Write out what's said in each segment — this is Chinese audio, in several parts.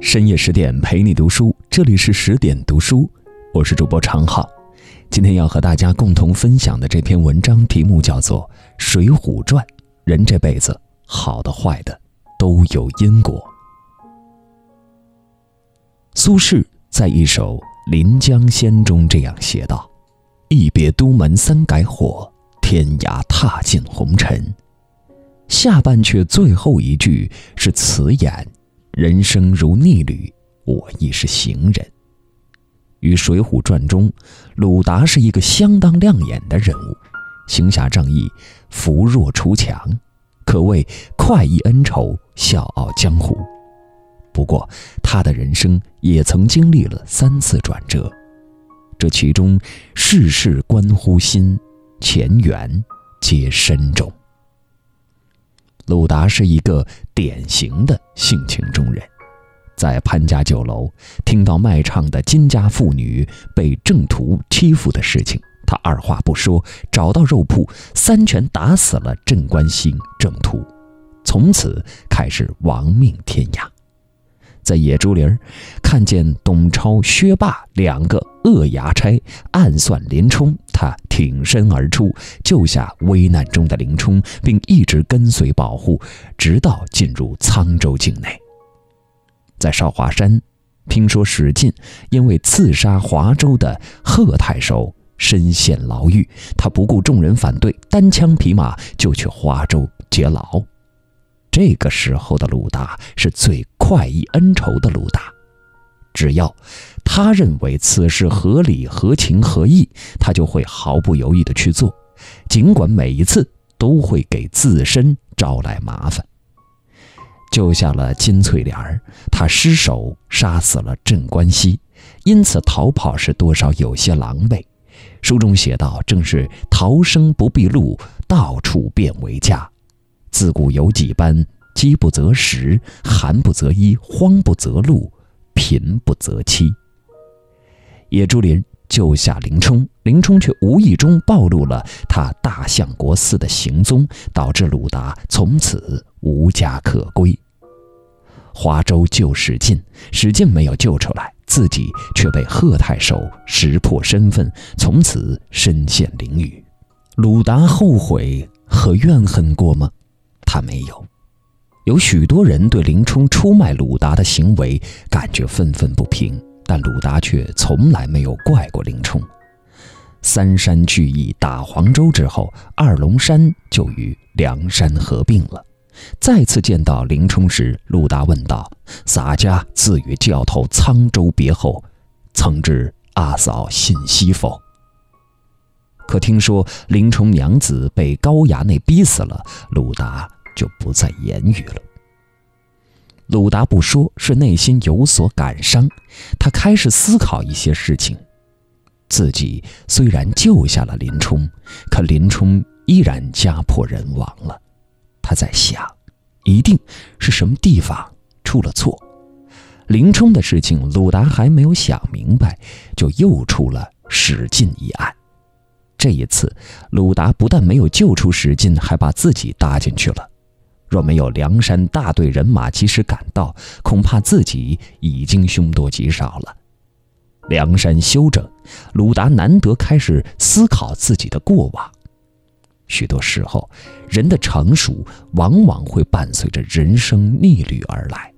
深夜十点陪你读书，这里是十点读书，我是主播常浩。今天要和大家共同分享的这篇文章题目叫做《水浒传》，人这辈子好的坏的都有因果。苏轼在一首《临江仙》中这样写道：“一别都门三改火，天涯踏尽红尘。”下半阙最后一句是词眼。人生如逆旅，我亦是行人。于《水浒传》中，鲁达是一个相当亮眼的人物，行侠仗义，扶弱除强，可谓快意恩仇，笑傲江湖。不过，他的人生也曾经历了三次转折，这其中事事关乎心，前缘皆深重。鲁达是一个典型的性情中人，在潘家酒楼听到卖唱的金家妇女被郑屠欺负的事情，他二话不说，找到肉铺，三拳打死了镇关西郑屠，从此开始亡命天涯。在野猪林儿看见董超、薛霸两个恶牙差暗算林冲，他挺身而出，救下危难中的林冲，并一直跟随保护，直到进入沧州境内。在少华山，听说史进因为刺杀华州的贺太守，身陷牢狱，他不顾众人反对，单枪匹马就去华州劫牢。这个时候的鲁达是最快意恩仇的鲁达，只要他认为此事合理、合情、合义，他就会毫不犹豫地去做，尽管每一次都会给自身招来麻烦。救下了金翠莲儿，他失手杀死了镇关西，因此逃跑时多少有些狼狈。书中写道：“正是逃生不必路，到处变为家。”自古有几般，饥不择食，寒不择衣，荒不择路，贫不择妻。野猪林救下林冲，林冲却无意中暴露了他大相国寺的行踪，导致鲁达从此无家可归。华州救史进，史进没有救出来，自己却被贺太守识破身份，从此身陷囹圄。鲁达后悔和怨恨过吗？他没有，有许多人对林冲出卖鲁达的行为感觉愤愤不平，但鲁达却从来没有怪过林冲。三山聚义打黄州之后，二龙山就与梁山合并了。再次见到林冲时，鲁达问道：“洒家自与教头沧州别后，曾知阿嫂信息否？”可听说林冲娘子被高衙内逼死了，鲁达。就不再言语了。鲁达不说，是内心有所感伤。他开始思考一些事情。自己虽然救下了林冲，可林冲依然家破人亡了。他在想，一定是什么地方出了错。林冲的事情，鲁达还没有想明白，就又出了史进一案。这一次，鲁达不但没有救出史进，还把自己搭进去了。若没有梁山大队人马及时赶到，恐怕自己已经凶多吉少了。梁山休整，鲁达难得开始思考自己的过往。许多时候，人的成熟往往会伴随着人生逆旅而来。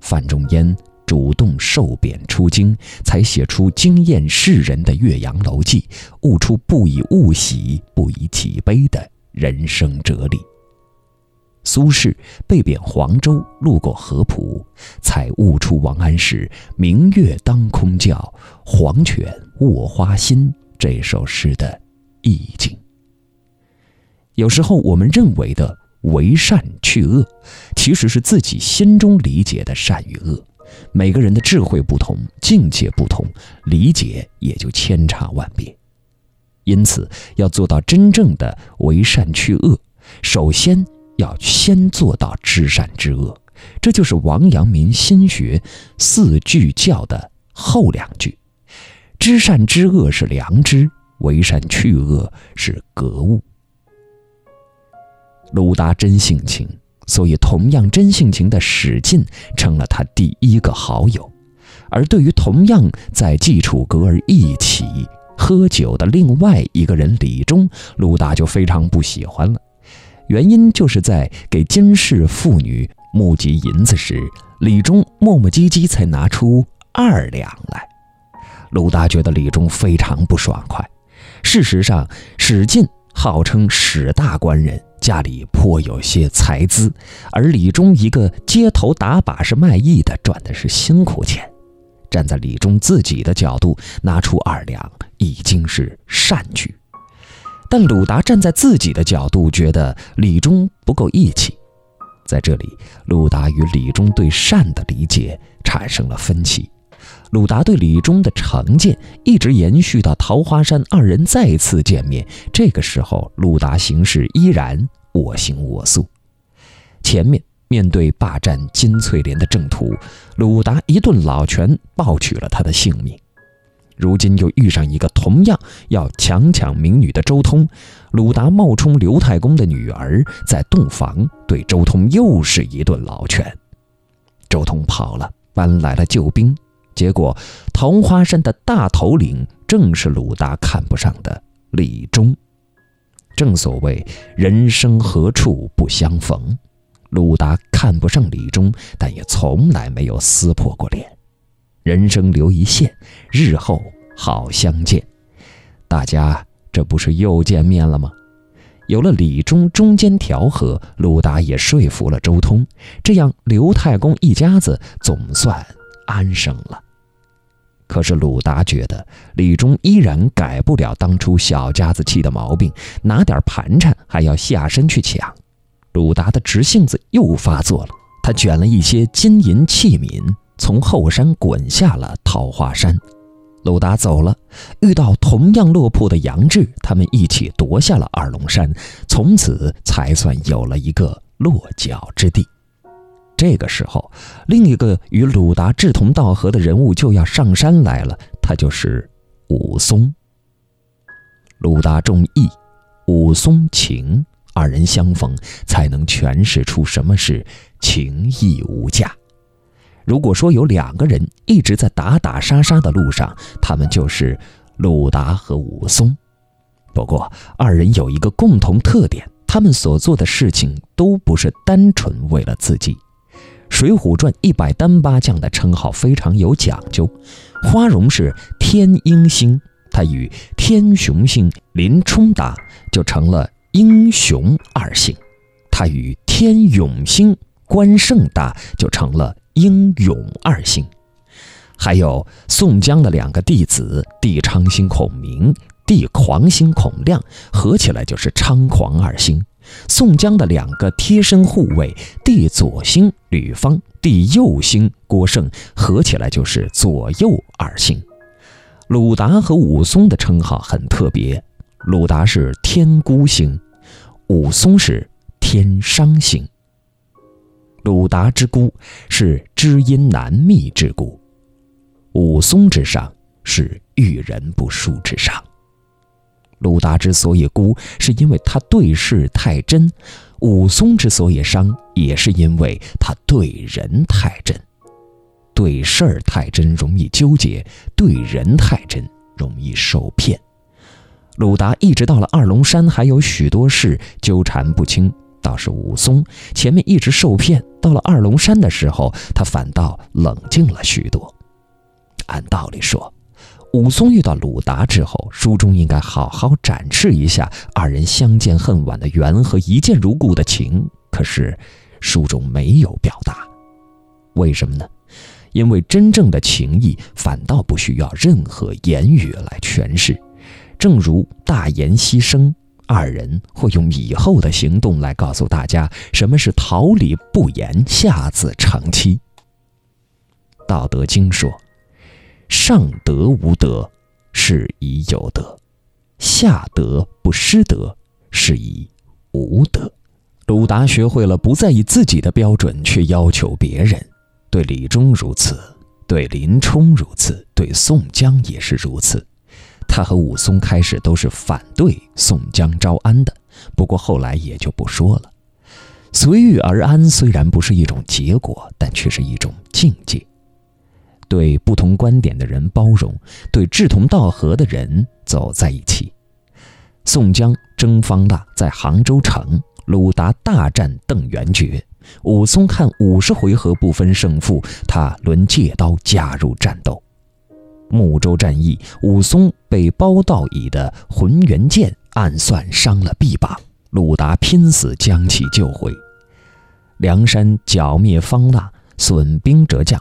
范仲淹主动受贬出京，才写出惊艳世人的《岳阳楼记》，悟出不以物喜，不以己悲的人生哲理。苏轼被贬黄州，路过合浦，才悟出王安石“明月当空照，黄泉卧花心”这首诗的意境。有时候，我们认为的为善去恶，其实是自己心中理解的善与恶。每个人的智慧不同，境界不同，理解也就千差万别。因此，要做到真正的为善去恶，首先。要先做到知善知恶，这就是王阳明心学四句教的后两句。知善知恶是良知，为善去恶是格物。鲁达真性情，所以同样真性情的史进成了他第一个好友。而对于同样在季楚阁儿一起喝酒的另外一个人李忠，鲁达就非常不喜欢了。原因就是在给金氏妇女募集银子时，李忠磨磨唧唧才拿出二两来。鲁达觉得李忠非常不爽快。事实上，史进号称史大官人，家里颇有些财资，而李忠一个街头打把式卖艺的，赚的是辛苦钱。站在李忠自己的角度，拿出二两已经是善举。但鲁达站在自己的角度，觉得李忠不够义气。在这里，鲁达与李忠对善的理解产生了分歧。鲁达对李忠的成见一直延续到桃花山二人再次见面。这个时候，鲁达行事依然我行我素。前面。面对霸占金翠莲的正途，鲁达一顿老拳抱取了他的性命。如今又遇上一个同样要强抢民女的周通，鲁达冒充刘太公的女儿，在洞房对周通又是一顿老拳。周通跑了，搬来了救兵，结果桃花山的大头领正是鲁达看不上的李忠。正所谓人生何处不相逢。鲁达看不上李忠，但也从来没有撕破过脸。人生留一线，日后好相见。大家这不是又见面了吗？有了李忠中间调和，鲁达也说服了周通，这样刘太公一家子总算安生了。可是鲁达觉得李忠依然改不了当初小家子气的毛病，拿点盘缠还要下身去抢。鲁达的直性子又发作了，他卷了一些金银器皿，从后山滚下了桃花山。鲁达走了，遇到同样落魄的杨志，他们一起夺下了二龙山，从此才算有了一个落脚之地。这个时候，另一个与鲁达志同道合的人物就要上山来了，他就是武松。鲁达重义，武松情。二人相逢，才能诠释出什么是情义无价。如果说有两个人一直在打打杀杀的路上，他们就是鲁达和武松。不过，二人有一个共同特点：他们所做的事情都不是单纯为了自己。《水浒传》一百单八将的称号非常有讲究。花荣是天鹰星，他与天雄星林冲打，就成了。英雄二姓，他与天勇星关胜打，就成了英勇二姓。还有宋江的两个弟子帝昌星孔明、帝狂星孔亮，合起来就是猖狂二星。宋江的两个贴身护卫帝左星吕方、帝右星郭盛，合起来就是左右二星。鲁达和武松的称号很特别。鲁达是天孤星，武松是天伤星。鲁达之孤是知音难觅之孤，武松之伤是遇人不淑之伤。鲁达之所以孤，是因为他对事太真；武松之所以伤，也是因为他对人太真。对事儿太真容易纠结，对人太真容易受骗。鲁达一直到了二龙山，还有许多事纠缠不清。倒是武松前面一直受骗，到了二龙山的时候，他反倒冷静了许多。按道理说，武松遇到鲁达之后，书中应该好好展示一下二人相见恨晚的缘和一见如故的情。可是书中没有表达，为什么呢？因为真正的情谊反倒不需要任何言语来诠释。正如大言牺牲，二人会用以后的行动来告诉大家什么是桃李不言，下自成蹊。道德经说：“上德无德，是以有德；下德不失德，是以无德。”鲁达学会了不再以自己的标准去要求别人，对李忠如此，对林冲如此，对宋江也是如此。他和武松开始都是反对宋江招安的，不过后来也就不说了。随遇而安虽然不是一种结果，但却是一种境界。对不同观点的人包容，对志同道合的人走在一起。宋江征方腊在杭州城，鲁达大战邓元觉，武松看五十回合不分胜负，他抡借刀加入战斗。睦州战役，武松被包道乙的浑元剑暗算伤了臂膀，鲁达拼死将其救回。梁山剿灭方腊，损兵折将。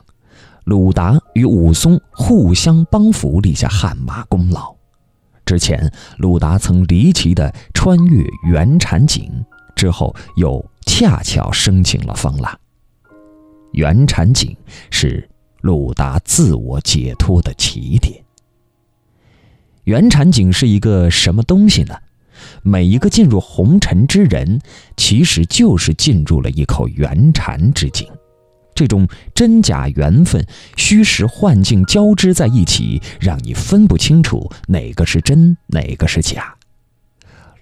鲁达与武松互相帮扶，立下汗马功劳。之前，鲁达曾离奇地穿越袁禅井，之后又恰巧生擒了方腊。袁禅井是鲁达自我解脱的起点。袁禅景是一个什么东西呢？每一个进入红尘之人，其实就是进入了一口袁禅之井。这种真假缘分、虚实幻境交织在一起，让你分不清楚哪个是真，哪个是假。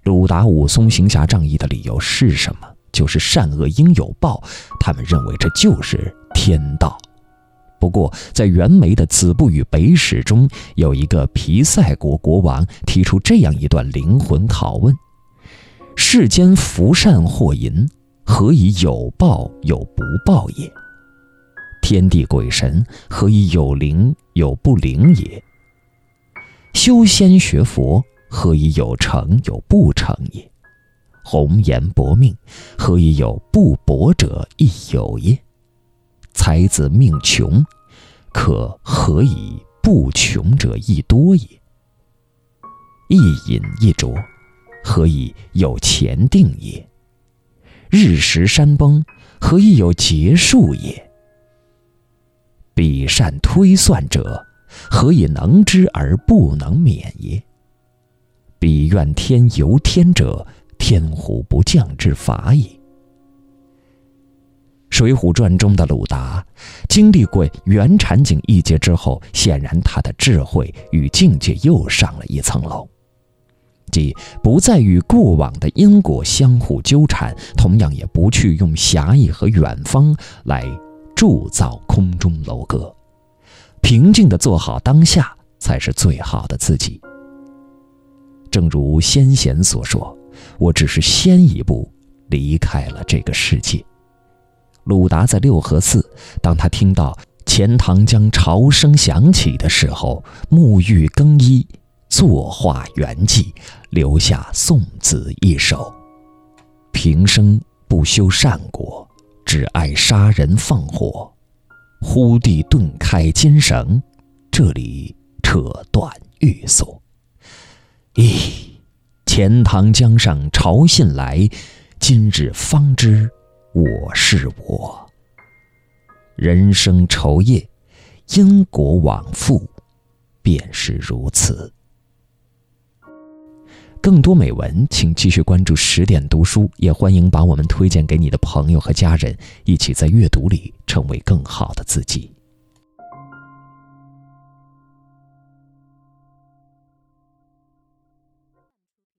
鲁达、武松行侠仗义的理由是什么？就是善恶应有报，他们认为这就是天道。不过，在袁枚的《子不语北史》中，有一个皮塞国国王提出这样一段灵魂拷问：世间福善祸淫，何以有报有不报也？天地鬼神何以有灵有不灵也？修仙学佛何以有成有不成也？红颜薄命何以有不薄者亦有也？才子命穷，可何以不穷者亦多也？一饮一啄，何以有前定也？日食山崩，何以有结束也？彼善推算者，何以能知而不能免也？彼怨天尤天者，天乎不降之法也。《水浒传》中的鲁达，经历过袁禅景一劫之后，显然他的智慧与境界又上了一层楼，即不再与过往的因果相互纠缠，同样也不去用侠义和远方来。铸造空中楼阁，平静地做好当下，才是最好的自己。正如先贤所说：“我只是先一步离开了这个世界。”鲁达在六合寺，当他听到钱塘江潮声响起的时候，沐浴更衣，作画圆寂，留下宋子一首：“平生不修善果。”只爱杀人放火，忽地顿开金绳，这里扯断玉锁。咦，钱塘江上潮信来，今日方知我是我。人生愁夜，因果往复，便是如此。更多美文，请继续关注十点读书，也欢迎把我们推荐给你的朋友和家人，一起在阅读里成为更好的自己。